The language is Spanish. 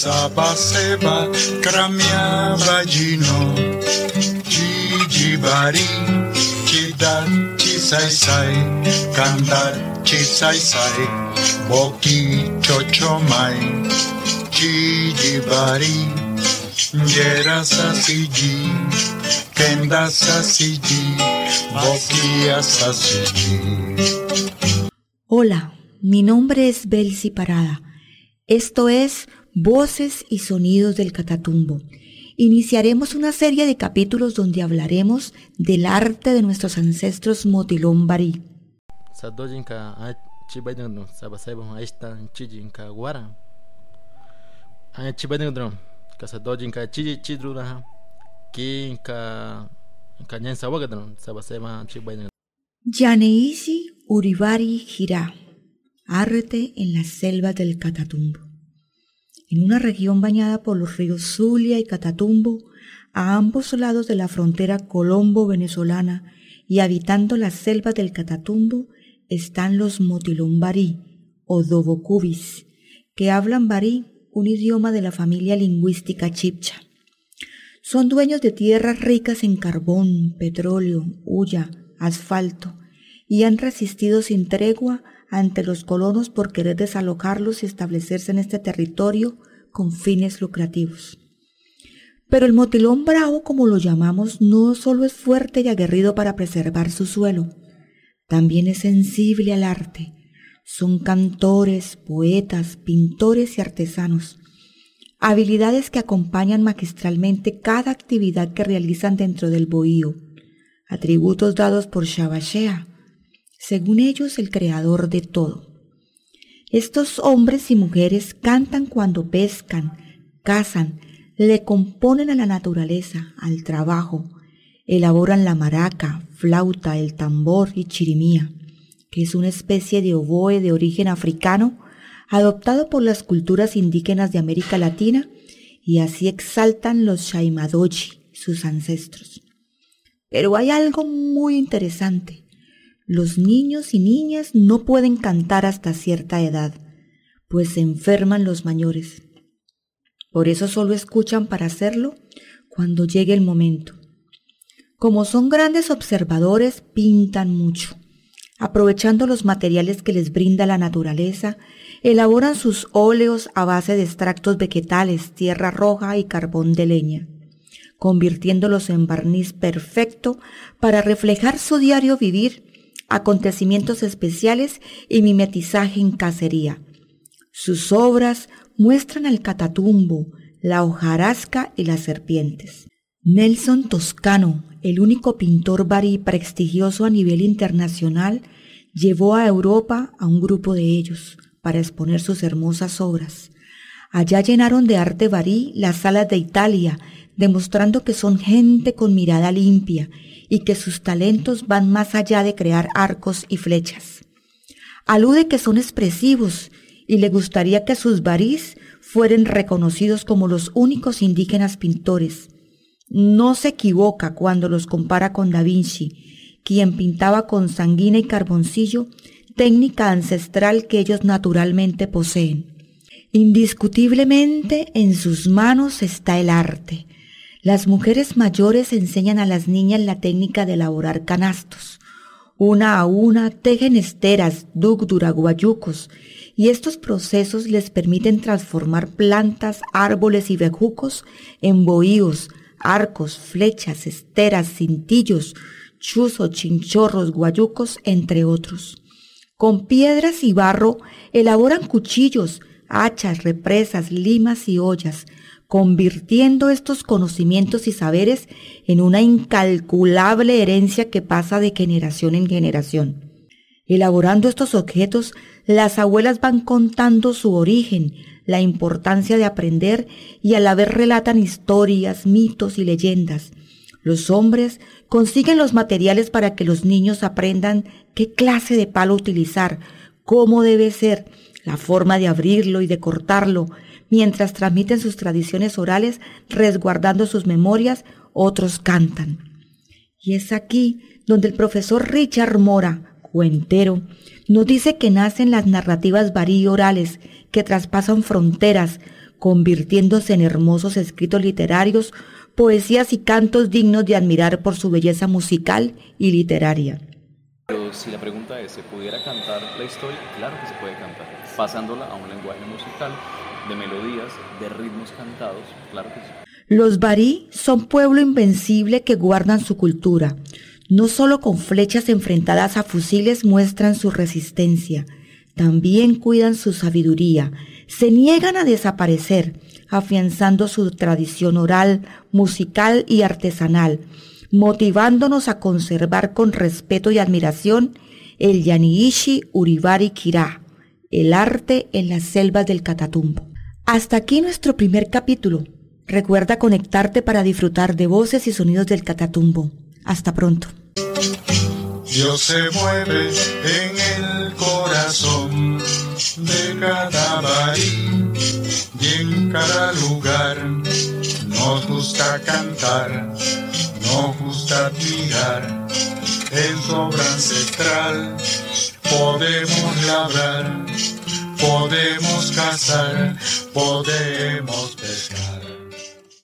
Saba seba kramia vagino Jijibari Chida chisai sai. Kandar chisai sai. Boki chochomai Jijibari Yera sasiji Kenda sasiji Boki asasiji Hola, mi nombre es Belsi Parada. Esto es Voces y Sonidos del Catatumbo. Iniciaremos una serie de capítulos donde hablaremos del arte de nuestros ancestros Motilón Barí. Yaneisi Uribari Girá, arte en las selvas del Catatumbo. En una región bañada por los ríos Zulia y Catatumbo, a ambos lados de la frontera colombo-venezolana y habitando las selvas del Catatumbo, están los Motilón Barí o Dobocubis, que hablan barí, un idioma de la familia lingüística chipcha. Son dueños de tierras ricas en carbón, petróleo, hulla, asfalto, y han resistido sin tregua ante los colonos por querer desalojarlos y establecerse en este territorio con fines lucrativos. Pero el motilón bravo, como lo llamamos, no solo es fuerte y aguerrido para preservar su suelo, también es sensible al arte. Son cantores, poetas, pintores y artesanos, habilidades que acompañan magistralmente cada actividad que realizan dentro del bohío, atributos dados por Shabashea, según ellos el creador de todo. Estos hombres y mujeres cantan cuando pescan, cazan, le componen a la naturaleza, al trabajo, elaboran la maraca, flauta, el tambor y chirimía, que es una especie de oboe de origen africano adoptado por las culturas indígenas de América Latina y así exaltan los Shaimadoji, sus ancestros. Pero hay algo muy interesante. Los niños y niñas no pueden cantar hasta cierta edad, pues se enferman los mayores. Por eso solo escuchan para hacerlo cuando llegue el momento. Como son grandes observadores, pintan mucho. Aprovechando los materiales que les brinda la naturaleza, elaboran sus óleos a base de extractos vegetales, tierra roja y carbón de leña, convirtiéndolos en barniz perfecto para reflejar su diario vivir acontecimientos especiales y mimetizaje en cacería. Sus obras muestran el catatumbo, la hojarasca y las serpientes. Nelson Toscano, el único pintor barí prestigioso a nivel internacional, llevó a Europa a un grupo de ellos para exponer sus hermosas obras. Allá llenaron de arte barí las salas de Italia, demostrando que son gente con mirada limpia y que sus talentos van más allá de crear arcos y flechas. Alude que son expresivos y le gustaría que sus barís fueran reconocidos como los únicos indígenas pintores. No se equivoca cuando los compara con Da Vinci, quien pintaba con sanguina y carboncillo, técnica ancestral que ellos naturalmente poseen. Indiscutiblemente en sus manos está el arte, las mujeres mayores enseñan a las niñas la técnica de elaborar canastos. Una a una tejen esteras, dugdura, guayucos, y estos procesos les permiten transformar plantas, árboles y bejucos en bohíos, arcos, flechas, esteras, cintillos, chuzos, chinchorros, guayucos, entre otros. Con piedras y barro elaboran cuchillos, hachas, represas, limas y ollas, convirtiendo estos conocimientos y saberes en una incalculable herencia que pasa de generación en generación. Elaborando estos objetos, las abuelas van contando su origen, la importancia de aprender y a la vez relatan historias, mitos y leyendas. Los hombres consiguen los materiales para que los niños aprendan qué clase de palo utilizar, cómo debe ser, la forma de abrirlo y de cortarlo, mientras transmiten sus tradiciones orales, resguardando sus memorias, otros cantan. Y es aquí donde el profesor Richard Mora, cuentero, nos dice que nacen las narrativas varí orales que traspasan fronteras, convirtiéndose en hermosos escritos literarios, poesías y cantos dignos de admirar por su belleza musical y literaria. Pero si la pregunta es, ¿se pudiera cantar la historia? Claro que se puede cantar, pasándola a un lenguaje musical, de melodías, de ritmos cantados, claro que sí. Los barí son pueblo invencible que guardan su cultura. No solo con flechas enfrentadas a fusiles muestran su resistencia, también cuidan su sabiduría, se niegan a desaparecer, afianzando su tradición oral, musical y artesanal, motivándonos a conservar con respeto y admiración el Yaniishi Uribari Kira, el arte en las selvas del Catatumbo. Hasta aquí nuestro primer capítulo. Recuerda conectarte para disfrutar de voces y sonidos del Catatumbo. Hasta pronto. Dios se mueve en el corazón de cada barí y en cada lugar. Nos gusta cantar, nos gusta admirar. En su obra ancestral podemos labrar, podemos cazar, podemos pescar.